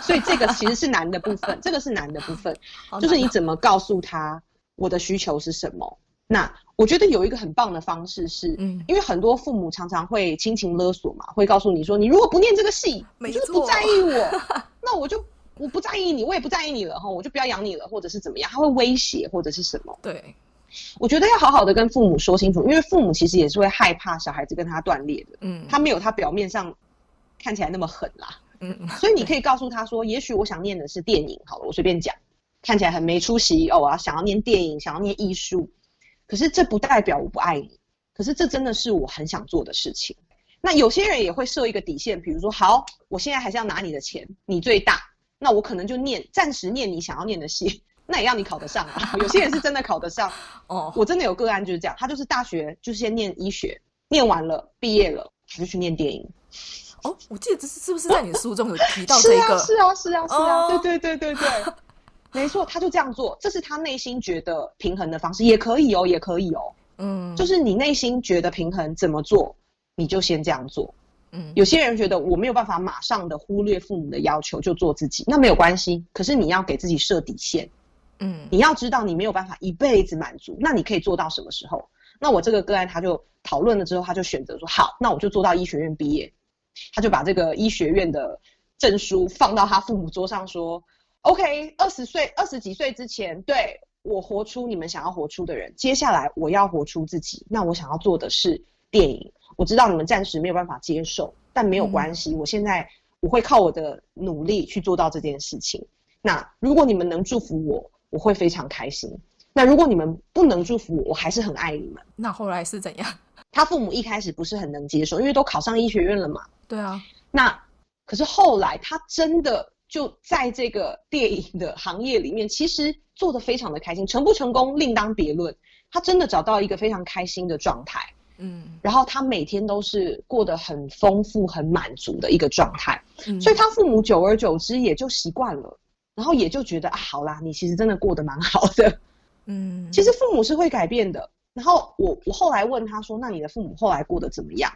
所以这个其实是难的部分，这个是难的部分，就是你怎么告诉他我的需求是什么。那我觉得有一个很棒的方式是，嗯，因为很多父母常常会亲情勒索嘛，会告诉你说，你如果不念这个戏，你就是不在意我，*laughs* 那我就。我不在意你，我也不在意你了哈，我就不要养你了，或者是怎么样，他会威胁或者是什么？对。我觉得要好好的跟父母说清楚，因为父母其实也是会害怕小孩子跟他断裂的。嗯，他没有他表面上看起来那么狠啦。嗯，所以你可以告诉他说，也许我想念的是电影，好了，我随便讲，看起来很没出息哦，我要想要念电影，想要念艺术，可是这不代表我不爱你，可是这真的是我很想做的事情。那有些人也会设一个底线，比如说，好，我现在还是要拿你的钱，你最大，那我可能就念，暂时念你想要念的戏。那也要你考得上啊！有些人是真的考得上 *laughs* 哦。我真的有个案就是这样，他就是大学就先念医学，念完了毕业了，他就去念电影。哦，我记得这是是不是在你的书中有提到这 *laughs* 个？是啊，是啊，是啊，是啊，对对对对对，*laughs* 没错，他就这样做，这是他内心觉得平衡的方式，也可以哦，也可以哦。嗯，就是你内心觉得平衡怎么做，你就先这样做。嗯，有些人觉得我没有办法马上的忽略父母的要求就做自己，那没有关系，可是你要给自己设底线。嗯，你要知道你没有办法一辈子满足，那你可以做到什么时候？那我这个个案他就讨论了之后，他就选择说好，那我就做到医学院毕业。他就把这个医学院的证书放到他父母桌上说，OK，二十岁二十几岁之前，对，我活出你们想要活出的人，接下来我要活出自己。那我想要做的是电影，我知道你们暂时没有办法接受，但没有关系，我现在我会靠我的努力去做到这件事情。那如果你们能祝福我。我会非常开心。那如果你们不能祝福我，我还是很爱你们。那后来是怎样？*laughs* 他父母一开始不是很能接受，因为都考上医学院了嘛。对啊。那可是后来他真的就在这个电影的行业里面，其实做得非常的开心。成不成功另当别论。他真的找到一个非常开心的状态。嗯。然后他每天都是过得很丰富、很满足的一个状态。嗯。所以他父母久而久之也就习惯了。然后也就觉得啊，好啦，你其实真的过得蛮好的，嗯，其实父母是会改变的。然后我我后来问他说，那你的父母后来过得怎么样？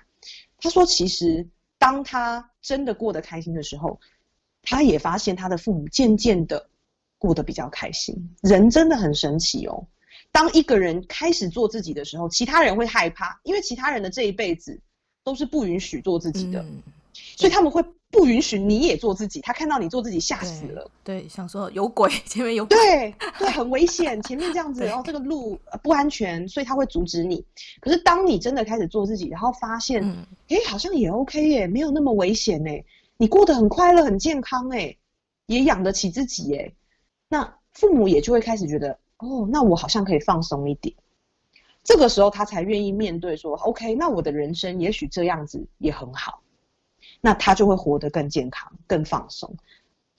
他说，其实当他真的过得开心的时候，他也发现他的父母渐渐的过得比较开心。人真的很神奇哦，当一个人开始做自己的时候，其他人会害怕，因为其他人的这一辈子都是不允许做自己的，嗯，所以他们会。不允许你也做自己，他看到你做自己吓死了。对，对，想说有鬼，前面有鬼。对对，很危险，前面这样子，*laughs* 然后这个路不安全，所以他会阻止你。可是当你真的开始做自己，然后发现，哎、嗯，好像也 OK 耶，没有那么危险呢，你过得很快乐、很健康哎，也养得起自己哎。那父母也就会开始觉得，哦，那我好像可以放松一点。这个时候他才愿意面对说，OK，那我的人生也许这样子也很好。那他就会活得更健康、更放松，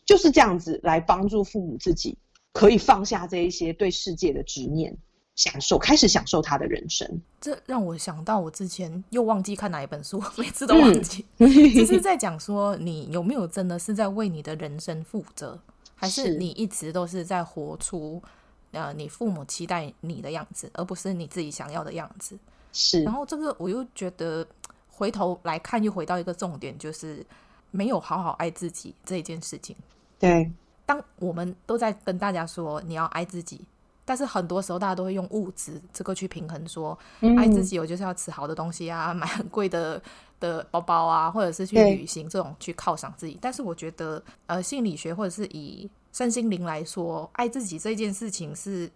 就是这样子来帮助父母自己可以放下这一些对世界的执念，享受开始享受他的人生。这让我想到我之前又忘记看哪一本书，*laughs* 每次都忘记。*laughs* 就、嗯、是在讲说，你有没有真的是在为你的人生负责，还是你一直都是在活出呃你父母期待你的样子，而不是你自己想要的样子？是。然后这个我又觉得。回头来看，又回到一个重点，就是没有好好爱自己这一件事情。对，当我们都在跟大家说你要爱自己，但是很多时候大家都会用物质这个去平衡说，说、嗯、爱自己，我就是要吃好的东西啊，买很贵的 *laughs* 的包包啊，或者是去旅行这种去犒赏自己。但是我觉得，呃，心理学或者是以身心灵来说，爱自己这件事情是。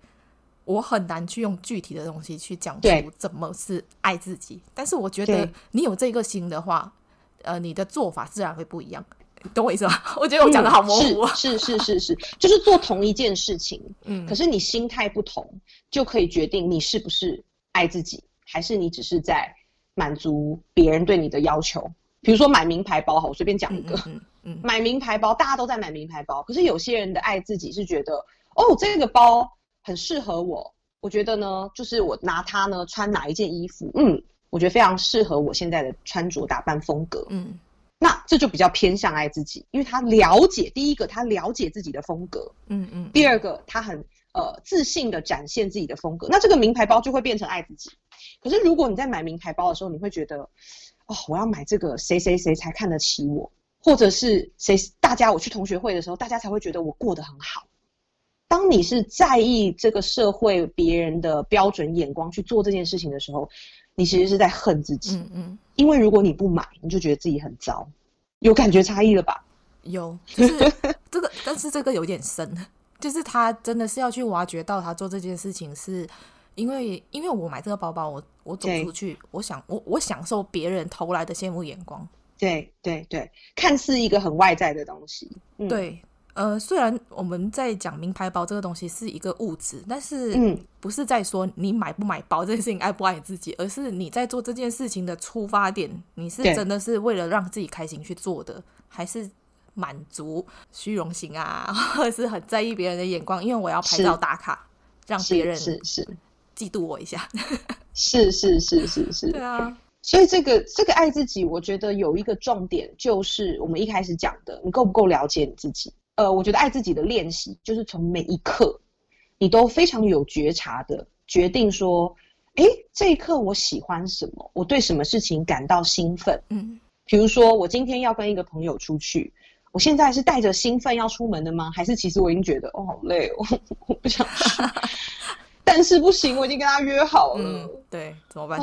我很难去用具体的东西去讲出怎么是爱自己，但是我觉得你有这个心的话，呃，你的做法自然会不一样，懂我意思吗？*laughs* 我觉得我讲的好模糊，嗯，是是是是是，就是做同一件事情，嗯，可是你心态不同，就可以决定你是不是爱自己，还是你只是在满足别人对你的要求。比如说买名牌包，好，我随便讲一个，嗯嗯，嗯，买名牌包，大家都在买名牌包，可是有些人的爱自己是觉得，哦，这个包。很适合我，我觉得呢，就是我拿它呢穿哪一件衣服，嗯，我觉得非常适合我现在的穿着打扮风格，嗯，那这就比较偏向爱自己，因为他了解第一个，他了解自己的风格，嗯嗯，第二个，他很呃自信的展现自己的风格，那这个名牌包就会变成爱自己。可是如果你在买名牌包的时候，你会觉得，哦，我要买这个谁谁谁才看得起我，或者是谁大家我去同学会的时候，大家才会觉得我过得很好。当你是在意这个社会别人的标准眼光去做这件事情的时候，你其实是在恨自己。嗯嗯。因为如果你不买，你就觉得自己很糟，有感觉差异了吧？有，就是 *laughs* 这个，但是这个有点深，就是他真的是要去挖掘到他做这件事情是因为因为我买这个包包，我我走出去，我想我我享受别人投来的羡慕眼光。对对对，看似一个很外在的东西。嗯、对，呃，虽然我们在讲名牌包这个东西是一个物质，但是嗯，不是在说你买不买包这件事情爱不爱你自己，而是你在做这件事情的出发点，你是真的是为了让自己开心去做的，还是满足虚荣心啊，或者是很在意别人的眼光？因为我要拍照打卡，让别人是是嫉妒我一下。是是是是是，是，是，是，对啊。所以这个这个爱自己，我觉得有一个重点，就是我们一开始讲的，你够不够了解你自己？呃，我觉得爱自己的练习，就是从每一刻，你都非常有觉察的决定说，诶，这一刻我喜欢什么？我对什么事情感到兴奋？嗯，比如说我今天要跟一个朋友出去，我现在是带着兴奋要出门的吗？还是其实我已经觉得哦好累哦，我不想去，*laughs* 但是不行，我已经跟他约好了。嗯，对，怎么办？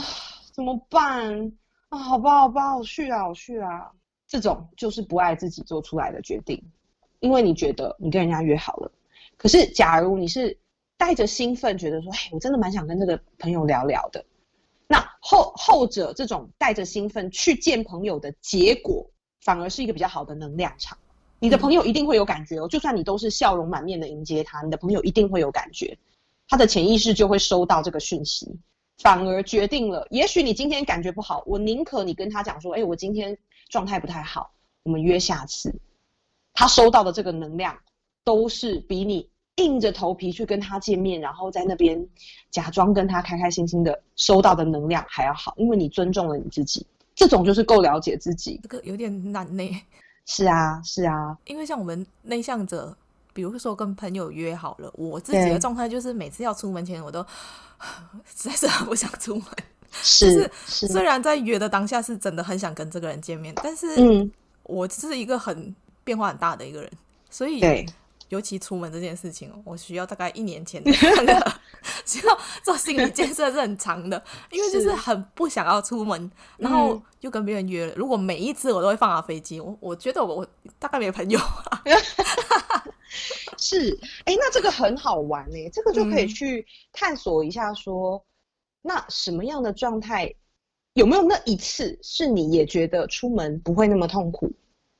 怎么办啊？好吧，好吧，我去啊，我去啊。这种就是不爱自己做出来的决定，因为你觉得你跟人家约好了。可是，假如你是带着兴奋，觉得说，哎，我真的蛮想跟这个朋友聊聊的。那后后者这种带着兴奋去见朋友的结果，反而是一个比较好的能量场。你的朋友一定会有感觉哦，就算你都是笑容满面的迎接他，你的朋友一定会有感觉，他的潜意识就会收到这个讯息。反而决定了，也许你今天感觉不好，我宁可你跟他讲说，哎，我今天状态不太好，我们约下次。他收到的这个能量，都是比你硬着头皮去跟他见面，然后在那边假装跟他开开心心的收到的能量还要好，因为你尊重了你自己。这种就是够了解自己。这个有点难呢。是啊，是啊，因为像我们内向者。比如说跟朋友约好了，我自己的状态就是每次要出门前，我都 *sighs* 实在是很不想出门。是，是虽然在约的当下是真的很想跟这个人见面，但是嗯，我是一个很变化很大的一个人，所以尤其出门这件事情，我需要大概一年前的那个 *laughs* 需要做心理建设是很长的，因为就是很不想要出门，然后又跟别人约了。如果每一次我都会放下飞机，我我觉得我我大概没朋友啊。*laughs* *laughs* 是，哎，那这个很好玩哎，这个就可以去探索一下说，说、嗯、那什么样的状态，有没有那一次是你也觉得出门不会那么痛苦？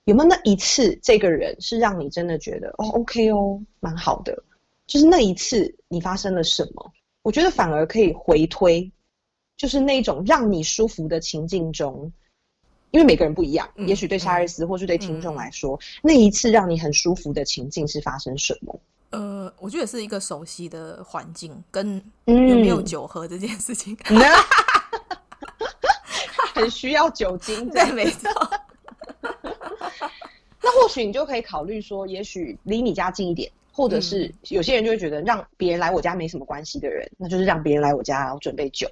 有没有那一次这个人是让你真的觉得哦，OK 哦，蛮好的？就是那一次你发生了什么？我觉得反而可以回推，就是那种让你舒服的情境中。因为每个人不一样，嗯、也许对沙瑞斯，或是对听众来说，嗯、那一次让你很舒服的情境是发生什么？呃，我觉得是一个熟悉的环境，跟有没有酒喝这件事情，*laughs* 嗯、*laughs* 很需要酒精。*laughs* 对，没错。那或许你就可以考虑说，也许离你家近一点，或者是有些人就会觉得让别人来我家没什么关系的人，那就是让别人来我家，然后准备酒。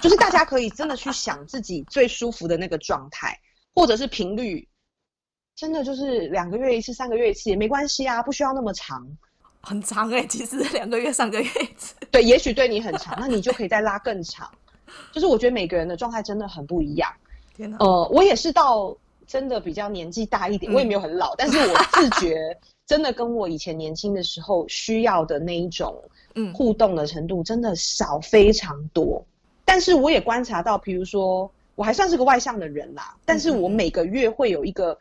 就是大家可以真的去想自己最舒服的那个状态，或者是频率，真的就是两个月一次、三个月一次也没关系啊，不需要那么长，很长哎、欸，其实两个月、三个月一次，对，也许对你很长，那你就可以再拉更长。就是我觉得每个人的状态真的很不一样。*laughs* 天哪，呃，我也是到真的比较年纪大一点，嗯、我也没有很老，但是我自觉 *laughs* 真的跟我以前年轻的时候需要的那一种嗯互动的程度真的少非常多。但是我也观察到，比如说我还算是个外向的人啦，但是我每个月会有一个，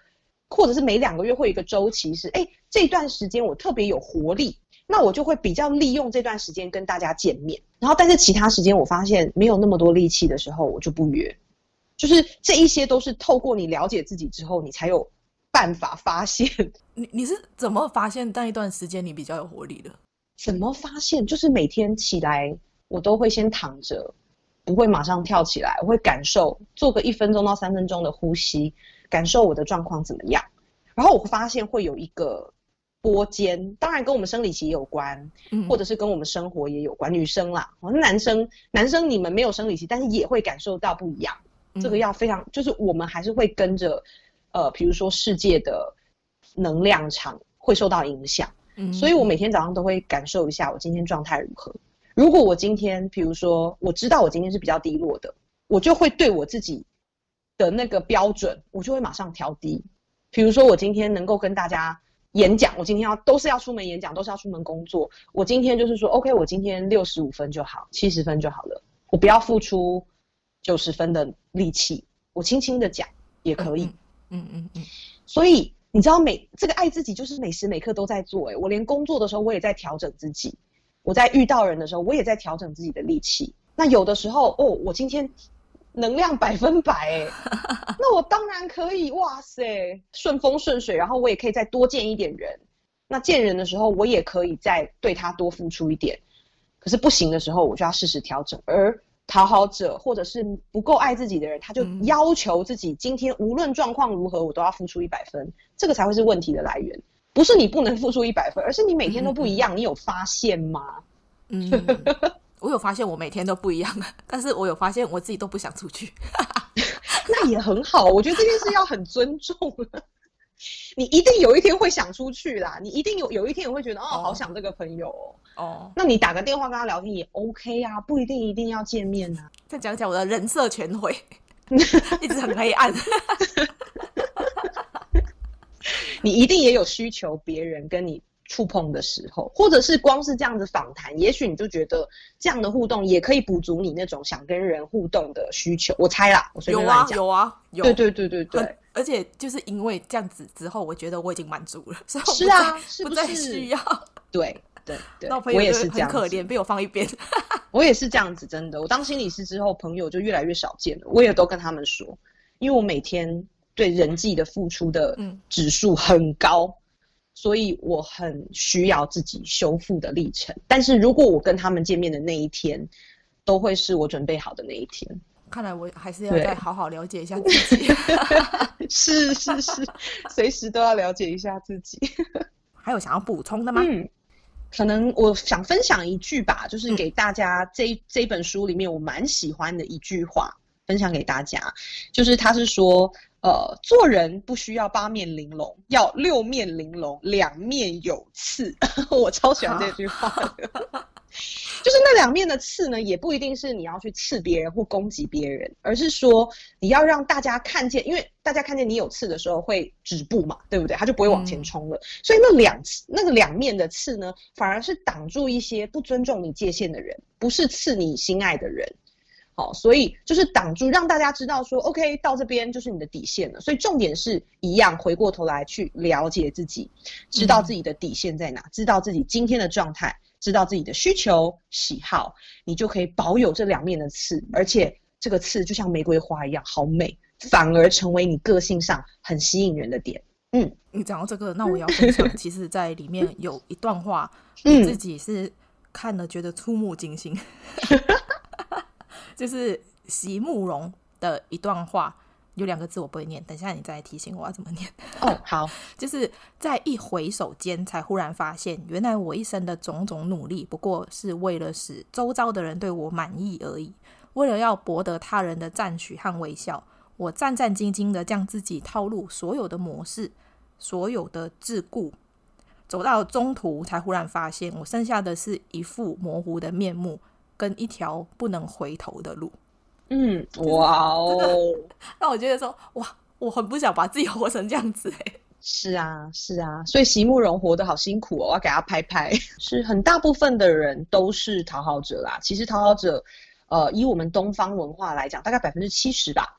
或者是每两个月会有一个周期是，哎，这段时间我特别有活力，那我就会比较利用这段时间跟大家见面。然后，但是其他时间我发现没有那么多力气的时候，我就不约。就是这一些都是透过你了解自己之后，你才有办法发现。你你是怎么发现那一段时间你比较有活力的？怎么发现？就是每天起来我都会先躺着。不会马上跳起来，我会感受，做个一分钟到三分钟的呼吸，感受我的状况怎么样。然后我会发现会有一个波间，当然跟我们生理期也有关，嗯，或者是跟我们生活也有关。女生啦，男生男生你们没有生理期，但是也会感受到不一样。这个要非常，就是我们还是会跟着，呃，比如说世界的能量场会受到影响。嗯，所以我每天早上都会感受一下我今天状态如何。如果我今天，比如说我知道我今天是比较低落的，我就会对我自己的那个标准，我就会马上调低。比如说我今天能够跟大家演讲，我今天要都是要出门演讲，都是要出门工作。我今天就是说，OK，我今天六十五分就好，七十分就好了，我不要付出九十分的力气，我轻轻的讲也可以。嗯嗯嗯。所以你知道每这个爱自己就是每时每刻都在做。诶，我连工作的时候我也在调整自己，我在遇到人的时候我也在调整自己的力气。那有的时候哦，我今天。能量百分百 *laughs* 那我当然可以哇塞，顺风顺水，然后我也可以再多见一点人。那见人的时候，我也可以再对他多付出一点。可是不行的时候，我就要适时调整。而讨好者或者是不够爱自己的人，他就要求自己今天无论状况如何，我都要付出一百分，这个才会是问题的来源。不是你不能付出一百分，而是你每天都不一样。你有发现吗？嗯。*laughs* 我有发现我每天都不一样，但是我有发现我自己都不想出去，*laughs* 那也很好。我觉得这件事要很尊重。*laughs* 你一定有一天会想出去啦，你一定有有一天也会觉得哦，哦，好想这个朋友哦。哦，那你打个电话跟他聊天也 OK 啊，不一定一定要见面啊。再讲讲我的人设全毁，一直很黑暗。你一定也有需求，别人跟你。触碰的时候，或者是光是这样子访谈，也许你就觉得这样的互动也可以补足你那种想跟人互动的需求。我猜啦，我随便乱讲。有啊，有啊，有。对对对对对。而且就是因为这样子之后，我觉得我已经满足了，所以是啊，是不再需要。对 *laughs* 对对，我也是这样，很可怜，被我放一边。*laughs* 我也是这样子，真的。我当心理师之后，朋友就越来越少见了。我也都跟他们说，因为我每天对人际的付出的指数很高。嗯所以我很需要自己修复的历程，但是如果我跟他们见面的那一天，都会是我准备好的那一天。看来我还是要再好好了解一下自己。*laughs* 是是是，随时都要了解一下自己。*laughs* 还有想要补充的吗？嗯，可能我想分享一句吧，就是给大家这、嗯、这本书里面我蛮喜欢的一句话，分享给大家，就是他是说。呃，做人不需要八面玲珑，要六面玲珑，两面有刺。*laughs* 我超喜欢这句话的，*laughs* *laughs* 就是那两面的刺呢，也不一定是你要去刺别人或攻击别人，而是说你要让大家看见，因为大家看见你有刺的时候会止步嘛，对不对？他就不会往前冲了。嗯、所以那两那个两面的刺呢，反而是挡住一些不尊重你界限的人，不是刺你心爱的人。好，所以就是挡住，让大家知道说，OK，到这边就是你的底线了。所以重点是一样，回过头来去了解自己，知道自己的底线在哪，嗯、知道自己今天的状态，知道自己的需求喜好，你就可以保有这两面的刺，而且这个刺就像玫瑰花一样好美，反而成为你个性上很吸引人的点。嗯，你讲到这个，那我要分享，其实在里面有一段话，*laughs* 你自己是看了觉得触目惊心。*laughs* 就是席慕容的一段话，有两个字我不会念，等一下你再来提醒我要怎么念。哦，好，*laughs* 就是在一回首间，才忽然发现，原来我一生的种种努力，不过是为了使周遭的人对我满意而已。为了要博得他人的赞许和微笑，我战战兢兢的将自己套入所有的模式，所有的桎梏，走到中途，才忽然发现，我剩下的是一副模糊的面目。跟一条不能回头的路，嗯，哇哦，*laughs* 那我觉得说，哇，我很不想把自己活成这样子哎。是啊，是啊，所以席慕蓉活得好辛苦哦，我要给他拍拍。*laughs* 是很大部分的人都是讨好者啦。其实讨好者，呃，以我们东方文化来讲，大概百分之七十吧，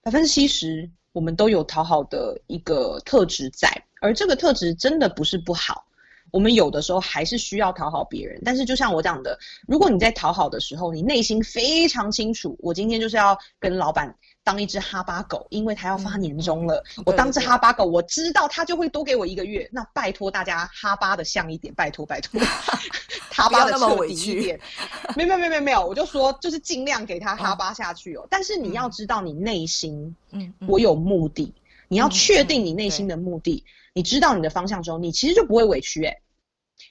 百分之七十我们都有讨好的一个特质在，而这个特质真的不是不好。我们有的时候还是需要讨好别人，但是就像我讲的，如果你在讨好的时候，你内心非常清楚，我今天就是要跟老板当一只哈巴狗，因为他要发年终了，嗯、我当只哈巴狗，我知道他就会多给我一个月，那拜托大家哈巴的像一点，拜托拜托，*laughs* 哈巴的彻底一点，*laughs* 没有没有没有没有，我就说就是尽量给他哈巴下去哦，嗯、但是你要知道你内心，嗯，我有目的，嗯、你要确定你内心的目的。你知道你的方向之后，你其实就不会委屈哎。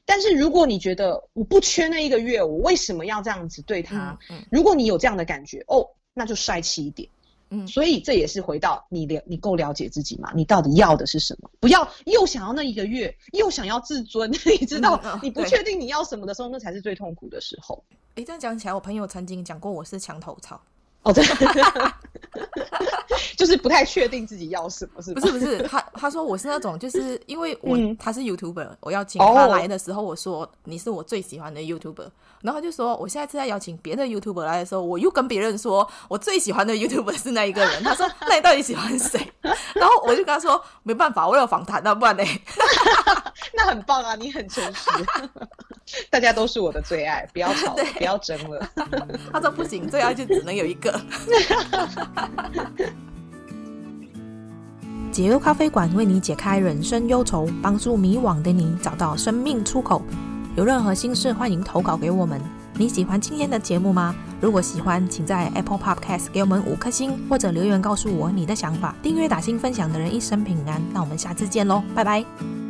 但是如果你觉得我不缺那一个月，我为什么要这样子对他？嗯嗯、如果你有这样的感觉哦，那就帅气一点。嗯，所以这也是回到你了，你够了解自己吗？你到底要的是什么？不要又想要那一个月，又想要自尊。*laughs* 你知道，嗯哦、你不确定你要什么的时候，那才是最痛苦的时候。哎，这样讲起来，我朋友曾经讲过我是墙头草。哦，对。*laughs* *laughs* 就是不太确定自己要什么，是不是？不是不是，他他说我是那种，就是因为我、嗯、他是 YouTuber，我要请他来的时候，我说你是我最喜欢的 YouTuber，然后他就说我现在是在邀请别的 YouTuber 来的时候，我又跟别人说我最喜欢的 YouTuber 是那一个人，他说那你到底喜欢谁？*laughs* 然后我就跟他说没办法，我有访谈，那不然呢？*laughs* 那很棒啊，你很诚实，大家都是我的最爱，不要吵，不要争了。他说不行，最爱就只能有一个。*laughs* 解忧咖啡馆为你解开人生忧愁，帮助迷惘的你找到生命出口。有任何心事，欢迎投稿给我们。你喜欢今天的节目吗？如果喜欢，请在 Apple Podcast 给我们五颗星，或者留言告诉我你的想法。订阅打星分享的人一生平安。那我们下次见喽，拜拜。